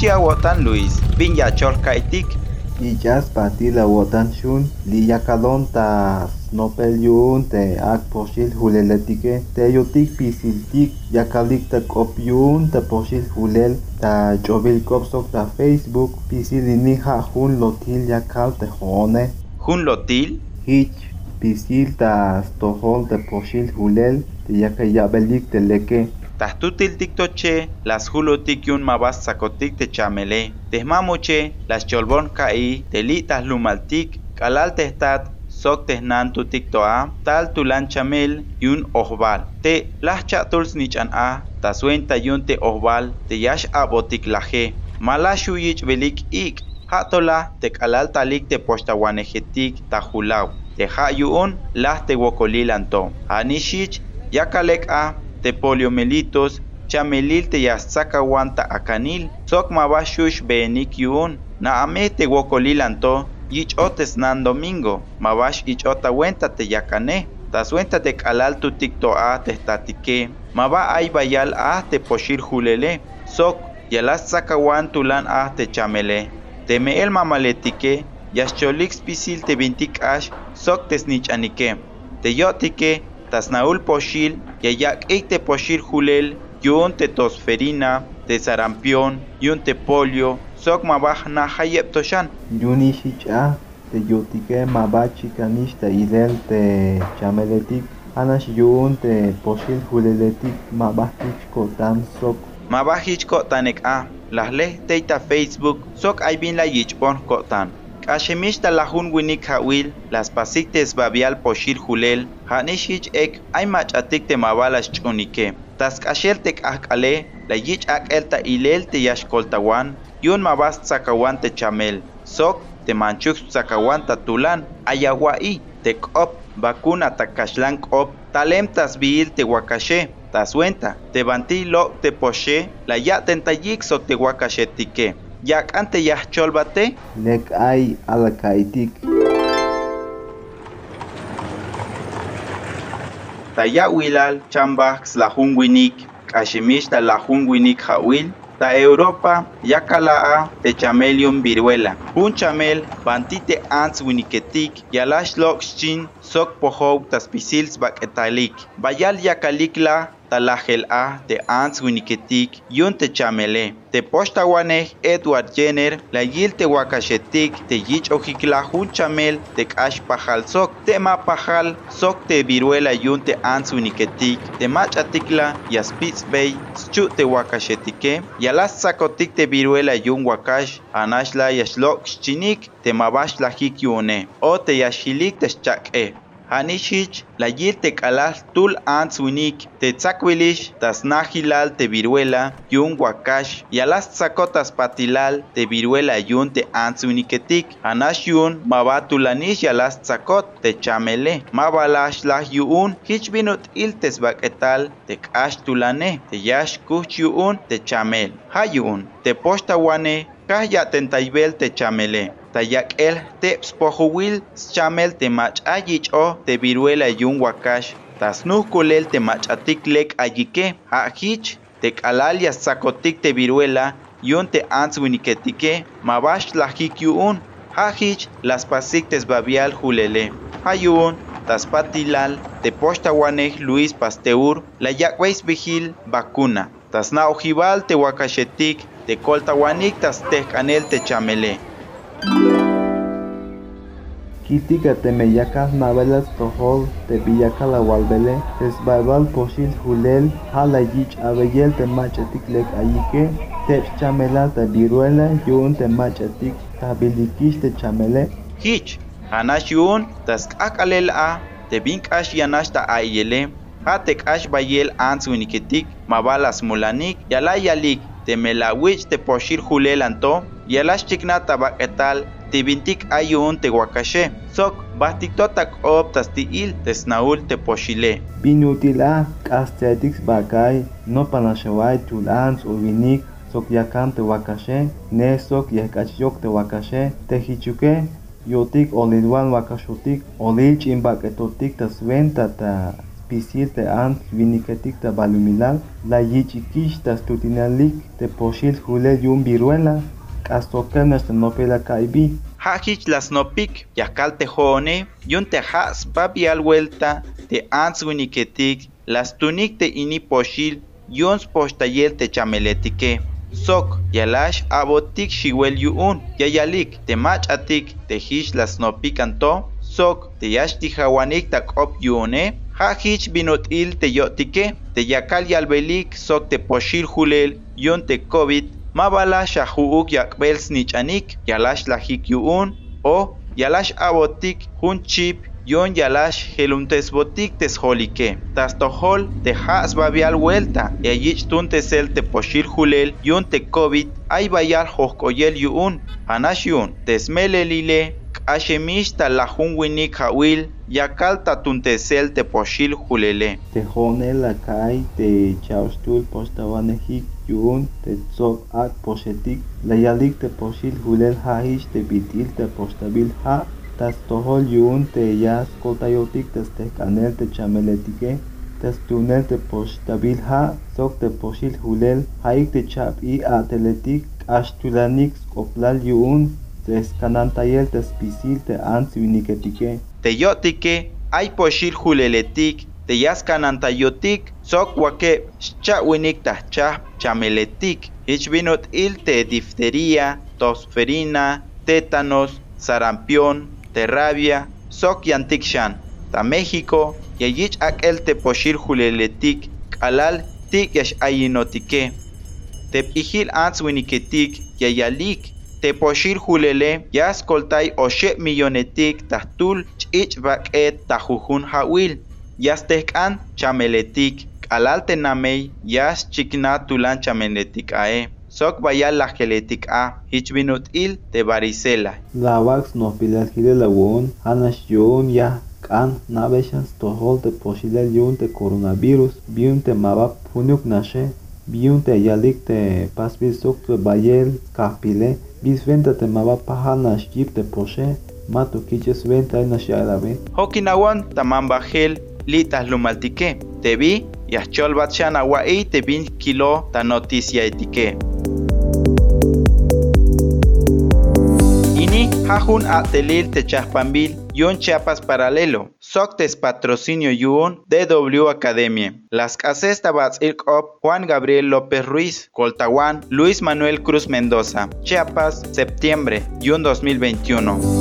Ichia wotan Luis, Vinya chorkaitik. Ichas patila wotan shun, liyakalon ta nopel yun te ak poshil huleletike, te yotik pisiltik, yakalik ta kop yun ta poshil hulel, ta chobil kopsok ta Facebook, pisilini ha hun lotil yakal te hone. Hun lotil? Hich, pisil ta stohol te poshil hulel, te yakayabelik te leke, Tahtutil tiktoche, las hulotik yun mabas sakotik te chamele. Tehmamoche, las cholbon kai, telitas lumaltik, kalal testat, sok tehnantu tiktoa, tal tulan chamel, yun ohbal. Te las chatuls nichan a, ta suenta yun te ohbal, te yash abotik laje. Malashu yich belik ik, hatola te kalal talik te postawanejetik tahulaw. Te ha yun, las te wokolilanto. Anishich, yakalek a, te poliomelitos, chamelil te yastzakawanta akanil, sok mabashush beenik yun, na ame te wokolilanto, yich otes nan domingo, mabash ich ota wenta te yakane, tas wenta te kalal tu tikto a te statike, maba ay bayal a te poshir julele, sok yalas tzakawan tulan a te chamele, te meel mamaletike, yascholik spisil te bintik ash, sok te yotike, tasnaul poshil, yayak te poshil julel, yun te tosferina, te sarampión, yun te polio, sok mabaj na hayep toshan. Yuni shicha, te yotike mabachi kanish te chameletik, anash yun te poshil huleletik mabajich kotan sok. Mabajich kotanek a, las leh teita Facebook, sok ay bin la yichpon kotan. Kashemishta lahun winik hawil, las pasiktes babial poshil julel, hanishich ek ay machatik te mabalas chunike. Tas kashel tek akale, la yich ak elta ilel te yashkoltawan, yun mabas tsakawan te chamel. Sok te manchuk tsakawan tatulan, ayawai, te kop, bakuna takashlan kop, talem tas biil te wakashe. Tas te banti lo te poshe, la ya tentayik sok te wakashe tike. Yak ante yah cholbate. Lek ay alakaitik. Taya wilal chambax la hunwinik kashimish ta la hunwinik hawil ta Europa yakalaa te chamelium viruela. Un chamel bantite ants winiketik yalash lokchin sok pohow tas pisils baketalik bayal yakalikla talajel a te ants winiketik yun te chamele. Te postawanej Edward Jenner la yil te wakashetik te yich ojikla jun chamel te kash pajal sok te ma pajal sok te viruela yun te ants winiketik te machatikla yaspitz bay schu te wakashetike yalas sakotik te viruela yun wakash anashla yashlok chinik te mabash la hik yune o te yashilik te shchak Hanishich, la yil te kalal tul ants winik, te tzakwilish, tas nahilal te viruela, yun wakash, y alas tzakotas patilal te viruela yun te ants winiketik, anash yun mabatulanish y alas tzakot te chamele, mabalash lah yun, hich binut il tes baketal te kash tulane, te yash kuch yun te chamel, ha yun, te poshtawane, kaya tentaibel te chamele. Tayak el te spojuwil chamel te mach ayich o te viruela yun wakash. Tas kulel te mach atik lek ayike ajich te kalal ya sakotik te viruela yun te ants winiketike mabash lajik yun hajich las pasiktes babial julele. Hayun tas patilal te poshtawanej Luis Pasteur la yakweis vigil vacuna tas na ojibal te wakashetik te koltawanik Kitika te meyacas navelas tohol te villaca la walbele, esbabal poshil hulel, hala yich abeyel te machatik lek ayike, te chamela te viruela, yun te machatik tabilikish te chamele. Hich, hanash yun, tas kakalel a, te binkash yanash ta ayele, ha te kash bayel ans winiketik, mabalas mulanik, yala yalik, te melawich te poshil hulel anto, yalash chikna tabaketal, te bintik ayun te wakashe, sok bastiktotak ob tas tiil te snaul te poshile. Binutila kastiatix bakay, no panashaway tulans o vinik, sok yakan te wakashe, ne sok yakachyok te wakashe, te hichuke, yotik olilwan wakashotik, olil chimbaketotik tas venta ta pisil te ant viniketik te balumilal la yichikish te stutinalik te poshil julel yun viruela kastokenes te nopela kaibi Hajich las nopik yakal te jone yun te has babial vuelta te ants viniketik las tunik te ini poshil yons postayel te chameletike sok yalash abotik shiwel yuun yayalik te mach atik te las nopik anto sok te yash tijawanik tak op yune ha hich binotil te yotike te yakal yalbelik sok te poshil hulel yon te covid mabala shahuuk yakbel snichanik yalash lahik yuun o yalash abotik hun chip yon yalash heluntes botik tes holike tas tohol te has babial vuelta y allí tuntesel te poshil hulel yon te covid ay bayal hokoyel yuun anash yun tesmelelile Ashemish ta la winik hawil yakal ta tuntesel te poshil hulele. Te jone la kai te chaustul postawanehik yun te tzok ak poshetik la yalik te poshil hulel haish te bitil te postabil ha tas tohol yun te yas kotayotik te stekanel te chameletike tas tunel te postabil ha sok te poshil hulel haik te chap i ateletik ashtulanik oplal yun Tescanantayel tespisil te antsiuniketike. Te yotike, ay poshil huleletik, te yascanantayotik, sok wake, chawinik tahcha, chameletik, ichbinot il te difteria, tosferina, tétanos, sarampión, te rabia, sok yantikshan, ta México, yayich akel te poshil huleletik, alal tik yash ayinotike. Te pihil antswiniketik, yayalik, te poshil hulele yas koltay oshe millonetik tahtul ch'ich bak'et tajujun hawil. Yas tehk'an chameletik k'alal tenamey yas chikna tulan chameletik ae. Sok bayal lajeletik a hichbinut'il te varicela. Lavax no pilalhile lawon hanash yon ya k'an nabexas tohol te poshilel yun te coronavirus biun te mabap punuk nashe biun te yalik sok te bayel kahpile bis venta te maba pahana ship te poshe mato kiches venta na sharabe hokinawan tamambajel litas lumaltike te vi yachol batshana wa'i te bin kilo ta noticia etike ini hajun atelil te chahpambil yon Chiapas Paralelo, Soctes Patrocinio Yuon, DW Academia, Las Cases Tabats Op, Juan Gabriel López Ruiz, Coltahuán, Luis Manuel Cruz Mendoza, Chiapas, septiembre, Yun 2021.